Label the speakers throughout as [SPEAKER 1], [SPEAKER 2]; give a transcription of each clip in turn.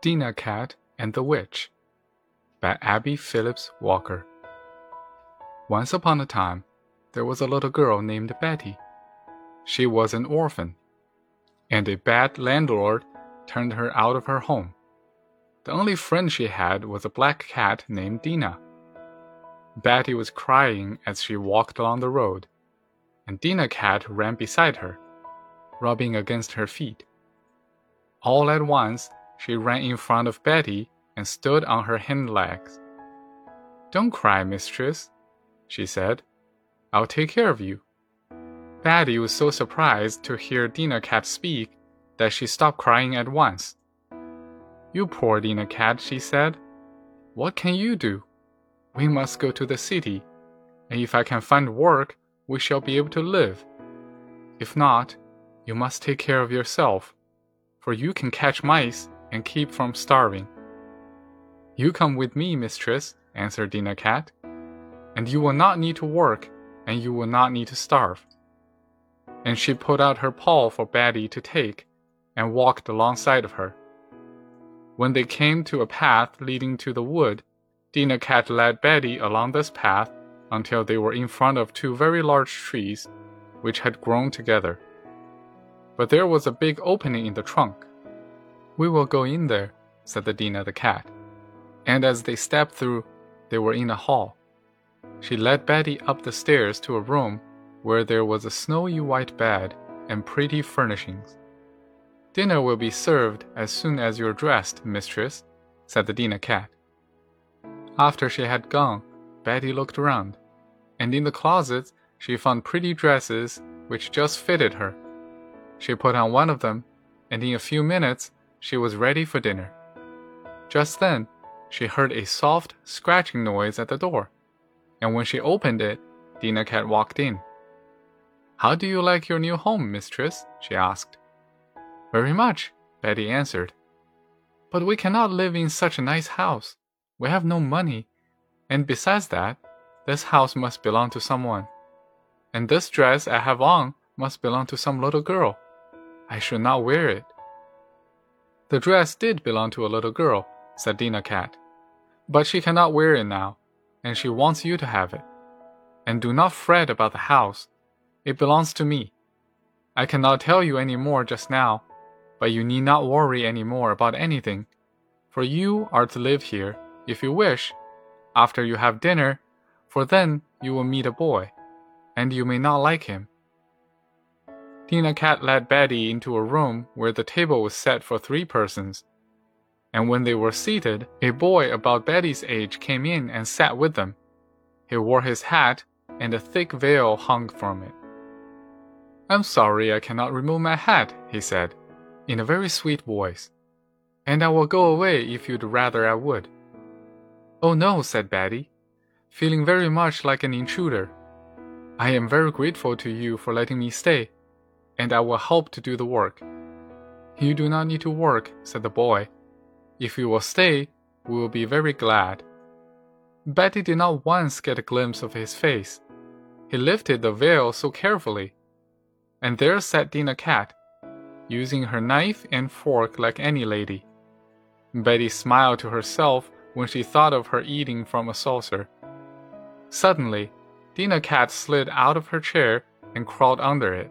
[SPEAKER 1] Dinah Cat and the Witch by Abbie Phillips Walker. Once upon a time, there was a little girl named Betty. She was an orphan, and a bad landlord turned her out of her home. The only friend she had was a black cat named Dinah. Betty was crying as she walked along the road, and Dinah Cat ran beside her, rubbing against her feet. All at once, she ran in front of Betty and stood on her hind legs. Don't cry, mistress, she said. I'll take care of you. Betty was so surprised to hear Dinah Cat speak that she stopped crying at once. You poor Dinah Cat, she said. What can you do? We must go to the city, and if I can find work, we shall be able to live. If not, you must take care of yourself, for you can catch mice and keep from starving. You come with me, mistress, answered Dinah Cat, and you will not need to work, and you will not need to starve. And she put out her paw for Betty to take, and walked alongside of her. When they came to a path leading to the wood, Dinah Cat led Betty along this path until they were in front of two very large trees, which had grown together. But there was a big opening in the trunk. We will go in there, said the Dinah the cat. And as they stepped through, they were in a hall. She led Betty up the stairs to a room where there was a snowy white bed and pretty furnishings. Dinner will be served as soon as you're dressed, mistress, said the Dinah cat. After she had gone, Betty looked around, and in the closets she found pretty dresses which just fitted her. She put on one of them, and in a few minutes she was ready for dinner. Just then, she heard a soft scratching noise at the door, and when she opened it, Dinah Cat walked in. How do you like your new home, mistress? she asked. Very much, Betty answered. But we cannot live in such a nice house. We have no money, and besides that, this house must belong to someone. And this dress I have on must belong to some little girl. I should not wear it. The dress did belong to a little girl, said Dinah Cat. But she cannot wear it now, and she wants you to have it. And do not fret about the house. It belongs to me. I cannot tell you any more just now, but you need not worry any more about anything, for you are to live here if you wish, after you have dinner, for then you will meet a boy, and you may not like him. Dinah Cat led Betty into a room where the table was set for three persons. And when they were seated, a boy about Betty's age came in and sat with them. He wore his hat, and a thick veil hung from it. I'm sorry I cannot remove my hat, he said, in a very sweet voice. And I will go away if you'd rather I would. Oh no, said Betty, feeling very much like an intruder. I am very grateful to you for letting me stay, and I will help to do the work. You do not need to work, said the boy. If you will stay, we will be very glad. Betty did not once get a glimpse of his face. He lifted the veil so carefully. And there sat Dinah Cat, using her knife and fork like any lady. Betty smiled to herself when she thought of her eating from a saucer. Suddenly, Dinah Cat slid out of her chair and crawled under it.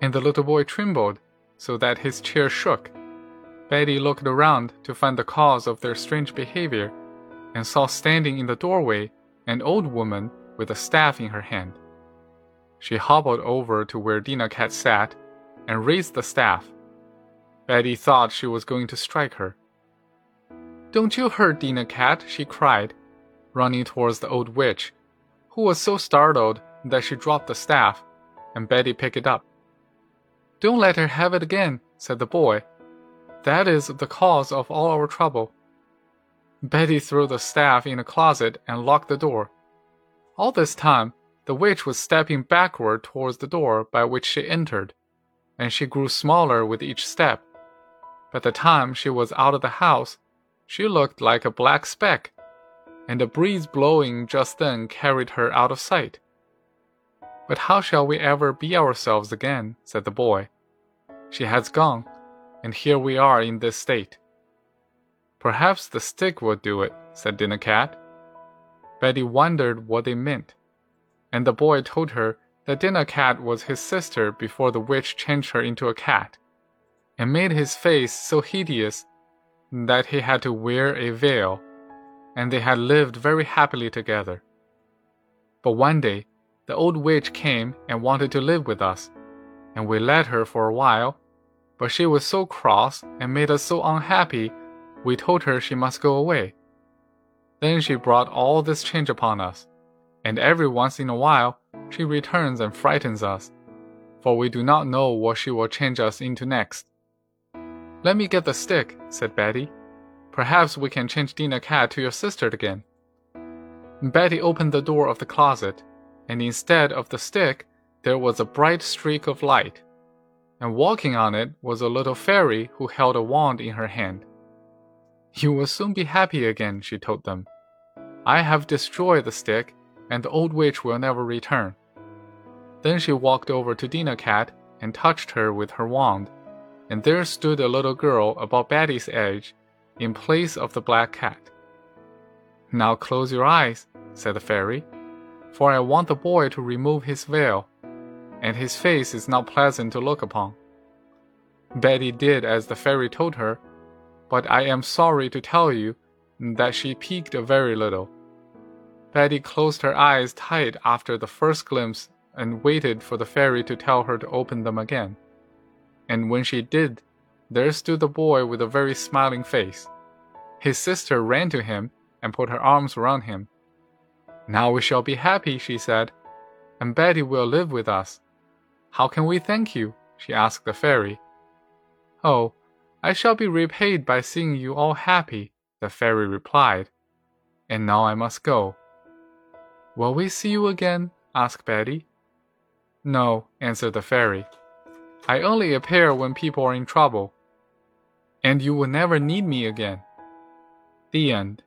[SPEAKER 1] And the little boy trembled so that his chair shook. Betty looked around to find the cause of their strange behavior and saw standing in the doorway an old woman with a staff in her hand. She hobbled over to where Dinah Cat sat and raised the staff. Betty thought she was going to strike her. Don't you hurt Dinah Cat, she cried, running towards the old witch, who was so startled that she dropped the staff, and Betty picked it up. Don't let her have it again, said the boy. That is the cause of all our trouble. Betty threw the staff in a closet and locked the door. All this time, the witch was stepping backward towards the door by which she entered, and she grew smaller with each step. By the time she was out of the house, she looked like a black speck, and a breeze blowing just then carried her out of sight. But how shall we ever be ourselves again? said the boy. She has gone, and here we are in this state. Perhaps the stick will do it, said Dinah Cat. Betty wondered what they meant, and the boy told her that Dinah Cat was his sister before the witch changed her into a cat, and made his face so hideous that he had to wear a veil, and they had lived very happily together. But one day, the old witch came and wanted to live with us, and we let her for a while, but she was so cross and made us so unhappy, we told her she must go away. Then she brought all this change upon us, and every once in a while she returns and frightens us, for we do not know what she will change us into next. Let me get the stick, said Betty. Perhaps we can change Dinah Cat to your sister again. Betty opened the door of the closet, and instead of the stick, there was a bright streak of light. And walking on it was a little fairy who held a wand in her hand. You will soon be happy again, she told them. I have destroyed the stick, and the old witch will never return. Then she walked over to Dinah Cat and touched her with her wand, and there stood a little girl about Betty's age, in place of the black cat. Now close your eyes, said the fairy, for I want the boy to remove his veil, and his face is not pleasant to look upon. Betty did as the fairy told her, but I am sorry to tell you that she peeked a very little. Betty closed her eyes tight after the first glimpse and waited for the fairy to tell her to open them again. And when she did, there stood the boy with a very smiling face. His sister ran to him and put her arms around him. Now we shall be happy, she said, and Betty will live with us. How can we thank you? she asked the fairy. Oh, I shall be repaid by seeing you all happy, the fairy replied. And now I must go. Will we see you again? asked Betty. No, answered the fairy. I only appear when people are in trouble. And you will never need me again. The end.